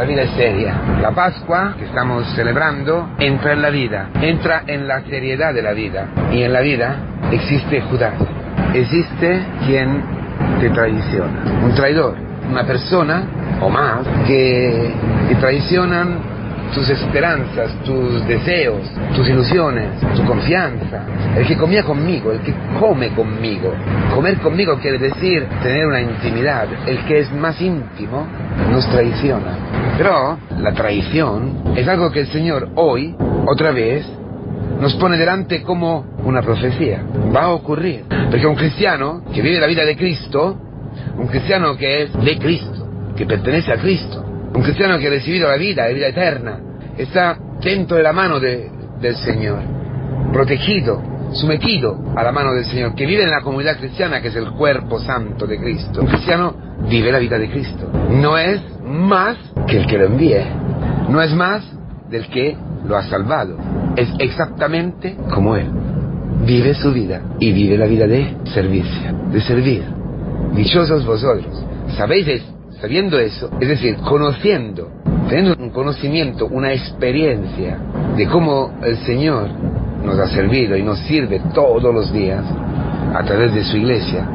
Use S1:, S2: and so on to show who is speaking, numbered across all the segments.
S1: la vida es seria. La Pascua que estamos celebrando entra en la vida, entra en la seriedad de la vida. Y en la vida existe Judas, existe quien te traiciona, un traidor, una persona o más que te traicionan tus esperanzas, tus deseos, tus ilusiones, tu confianza. El que comía conmigo, el que come conmigo. Comer conmigo quiere decir tener una intimidad. El que es más íntimo nos traiciona. Pero la traición es algo que el Señor hoy, otra vez, nos pone delante como una profecía. Va a ocurrir. Porque un cristiano que vive la vida de Cristo, un cristiano que es de Cristo, que pertenece a Cristo, un cristiano que ha recibido la vida, la vida eterna, está dentro de la mano de, del Señor, protegido, sometido a la mano del Señor, que vive en la comunidad cristiana, que es el cuerpo santo de Cristo. Un cristiano vive la vida de Cristo. No es más que el que lo envíe, no es más del que lo ha salvado. Es exactamente como Él. Vive su vida y vive la vida de servicio, de servir. Dichosos vosotros. ¿Sabéis esto? Sabiendo eso, es decir, conociendo, teniendo un conocimiento, una experiencia de cómo el Señor nos ha servido y nos sirve todos los días a través de su iglesia,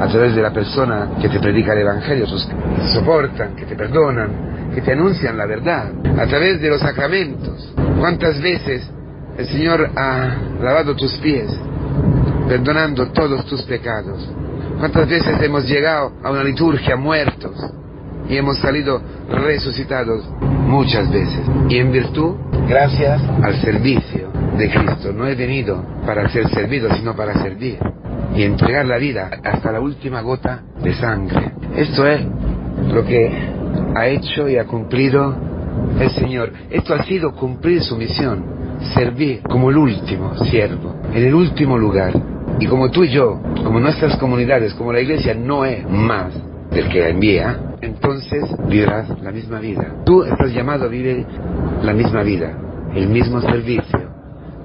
S1: a través de la persona que te predica el Evangelio, que te soportan, que te perdonan, que te anuncian la verdad, a través de los sacramentos. ¿Cuántas veces el Señor ha lavado tus pies, perdonando todos tus pecados? ¿Cuántas veces hemos llegado a una liturgia muertos y hemos salido resucitados? Muchas veces. Y en virtud, gracias al servicio de Cristo. No he venido para ser servido, sino para servir y entregar la vida hasta la última gota de sangre. Esto es lo que ha hecho y ha cumplido el Señor. Esto ha sido cumplir su misión, servir como el último siervo, en el último lugar. Y como tú y yo, como nuestras comunidades, como la iglesia no es más del que la envía, entonces vivirás la misma vida. Tú estás llamado a vivir la misma vida, el mismo servicio,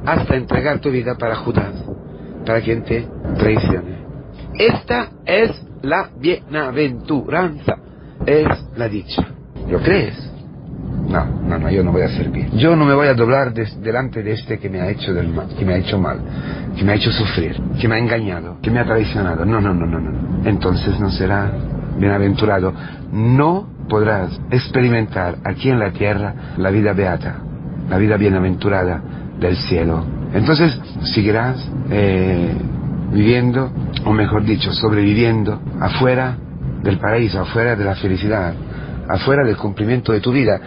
S1: hasta entregar tu vida para Judas, para quien te traicione. Esta es la bienaventuranza, es la dicha. ¿Lo crees? No, no, no, yo no voy a servir. Yo no me voy a doblar delante de este que me ha hecho del mal, que me ha hecho mal, que me ha hecho sufrir, que me ha engañado, que me ha traicionado. No, no, no, no, no. Entonces no será bienaventurado. No podrás experimentar aquí en la tierra la vida beata, la vida bienaventurada del cielo. Entonces seguirás eh, viviendo, o mejor dicho, sobreviviendo afuera del paraíso, afuera de la felicidad, afuera del cumplimiento de tu vida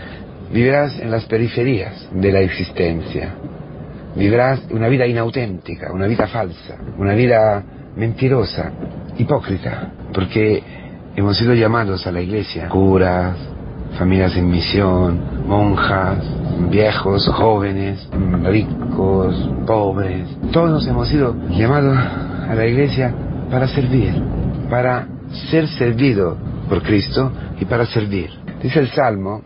S1: vivirás en las periferias de la existencia. Vivirás una vida inauténtica, una vida falsa, una vida mentirosa, hipócrita, porque hemos sido llamados a la iglesia, curas, familias en misión, monjas, viejos, jóvenes, ricos, pobres, todos hemos sido llamados a la iglesia para servir, para ser servido por Cristo y para servir. Dice el Salmo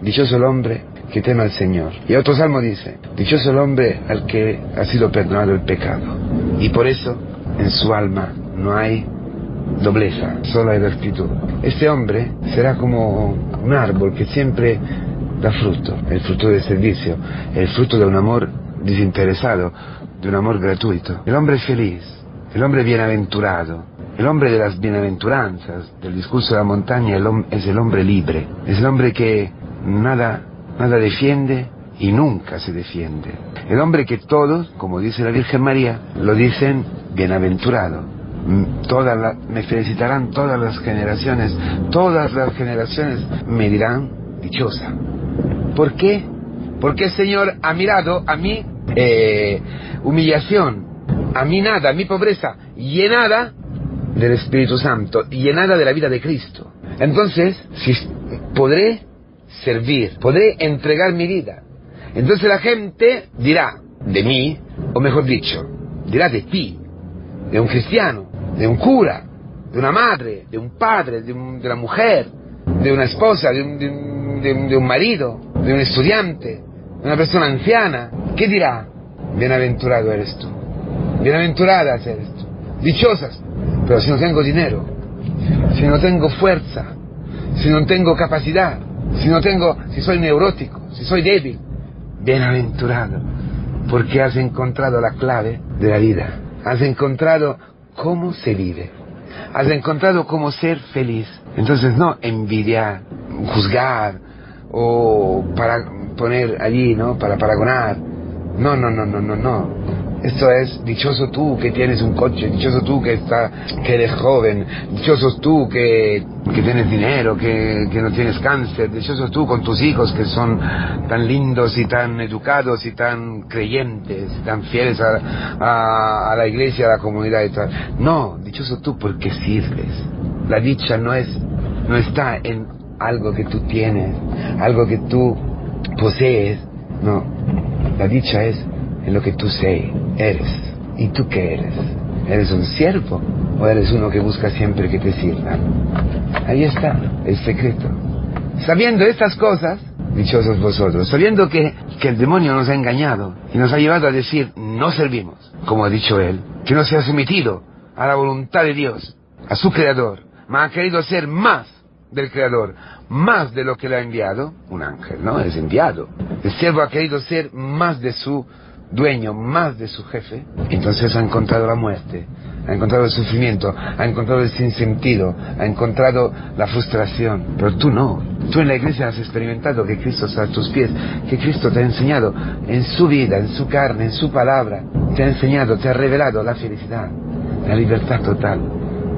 S1: Dichoso el hombre que teme al Señor. Y otro salmo dice, dichoso el hombre al que ha sido perdonado el pecado. Y por eso en su alma no hay dobleza, solo hay rectitud. Este hombre será como un árbol que siempre da fruto, el fruto del servicio, el fruto de un amor desinteresado, de un amor gratuito. El hombre feliz, el hombre bienaventurado, el hombre de las bienaventuranzas, del discurso de la montaña, es el hombre libre, es el hombre que nada, nada defiende y nunca se defiende. El hombre que todos, como dice la Virgen María, lo dicen bienaventurado. Mm, me felicitarán todas las generaciones, todas las generaciones me dirán dichosa. ¿Por qué? Porque el Señor ha mirado a mi eh, humillación, a mi nada, a mi pobreza, llenada del Espíritu Santo, llenada de la vida de Cristo. Entonces, si podré servir, podré entregar mi vida. Entonces la gente dirá de mí, o mejor dicho, dirá de ti, de un cristiano, de un cura, de una madre, de un padre, de, una mujer, de una esposa, de un, de un marido, de un estudiante, de una persona anciana. ¿Qué dirá? Bienaventurado eres tú. Bienaventuradas eres tú. Dichosas. Pero si no tengo dinero, si no tengo fuerza, si no tengo capacidad, si no tengo, si soy neurótico, si soy débil, bienaventurado, porque has encontrado la clave de la vida, has encontrado cómo se vive, has encontrado cómo ser feliz. Entonces no envidiar, juzgar o para poner allí, ¿no? Para paragonar. No, no, no, no, no, no. Esto es, dichoso tú que tienes un coche, dichoso tú que, está, que eres joven, dichoso tú que, que tienes dinero, que, que, no tienes cáncer, dichoso tú con tus hijos que son tan lindos y tan educados y tan creyentes, tan fieles a, a, la iglesia, a la comunidad y tal. No, dichoso tú porque sirves. La dicha no es, no está en algo que tú tienes, algo que tú posees, no. La dicha es en lo que tú sé, eres. ¿Y tú qué eres? ¿Eres un siervo o eres uno que busca siempre que te sirvan? Ahí está el secreto. Sabiendo estas cosas, dichosos vosotros, sabiendo que, que el demonio nos ha engañado y nos ha llevado a decir no servimos, como ha dicho él, que no se ha sometido a la voluntad de Dios, a su creador, mas ha querido ser más del creador, más de lo que le ha enviado, un ángel, ¿no? Es enviado. El siervo ha querido ser más de su dueño, más de su jefe, entonces ha encontrado la muerte, ha encontrado el sufrimiento, ha encontrado el sinsentido, ha encontrado la frustración. Pero tú no. Tú en la iglesia has experimentado que Cristo está a tus pies, que Cristo te ha enseñado en su vida, en su carne, en su palabra, te ha enseñado, te ha revelado la felicidad, la libertad total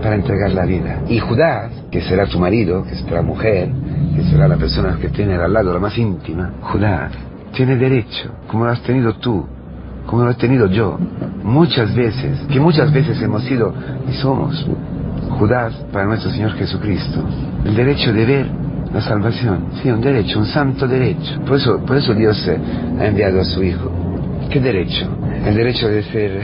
S1: para entregar la vida. Y Judas, que será tu marido, que será mujer, que será la persona que tiene al lado, la más íntima, Judas, tiene derecho, como lo has tenido tú, como lo he tenido yo, muchas veces, que muchas veces hemos sido y somos Judas para nuestro Señor Jesucristo, el derecho de ver la salvación, sí, un derecho, un santo derecho. Por eso, por eso Dios ha enviado a su Hijo. ¿Qué derecho? El derecho de ser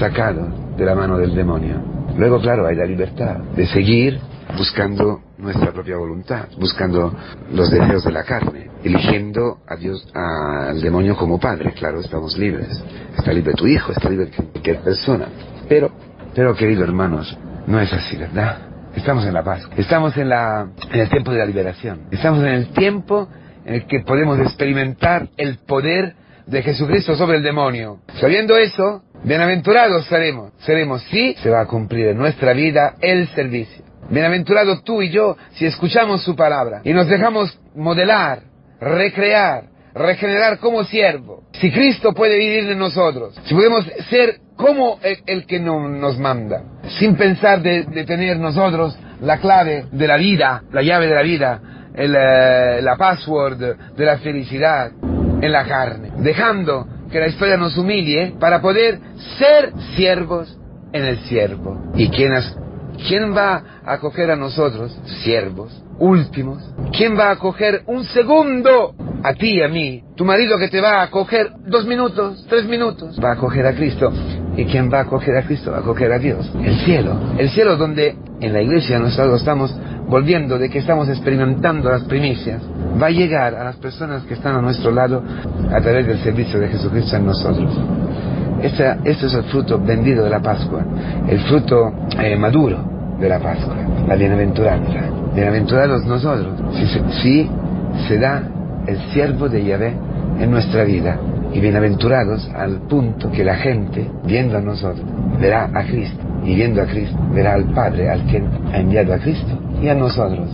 S1: sacado de la mano del demonio. Luego, claro, hay la libertad de seguir buscando nuestra propia voluntad, buscando los deseos de la carne, eligiendo a Dios, al demonio como padre, claro, estamos libres. Está libre tu hijo, está libre cualquier persona. Pero, pero queridos hermanos, no es así, ¿verdad? Estamos en la paz, estamos en, la, en el tiempo de la liberación, estamos en el tiempo en el que podemos experimentar el poder de Jesucristo sobre el demonio. Sabiendo eso, bienaventurados seremos, seremos si se va a cumplir en nuestra vida el servicio. Bienaventurado tú y yo si escuchamos su palabra y nos dejamos modelar, recrear, regenerar como siervo. Si Cristo puede vivir en nosotros, si podemos ser como el, que no, nos manda, sin pensar de, tener nosotros la clave de la vida, la llave de la vida, el, uh, la password de la felicidad en la carne, dejando que la historia nos humille para poder ser siervos en el siervo. ¿Y quién has ¿Quién va a acoger a nosotros, siervos, últimos? ¿Quién va a acoger un segundo? A ti y a mí. Tu marido que te va a acoger dos minutos, tres minutos. Va a acoger a Cristo. ¿Y quién va a acoger a Cristo? Va a acoger a Dios. El cielo. El cielo donde en la iglesia nosotros estamos volviendo, de que estamos experimentando las primicias. Va a llegar a las personas que están a nuestro lado a través del servicio de Jesucristo en nosotros. Este, este, es el fruto vendido de la Pascua, el fruto eh, maduro de la Pascua, la bienaventuranza. Bienaventurados nosotros, si se, se da el siervo de Yahvé en nuestra vida. Y bienaventurados al punto que la gente, viendo a nosotros, verá a Cristo. Y viendo a Cristo, verá al Padre, al quien ha enviado a Cristo y a nosotros.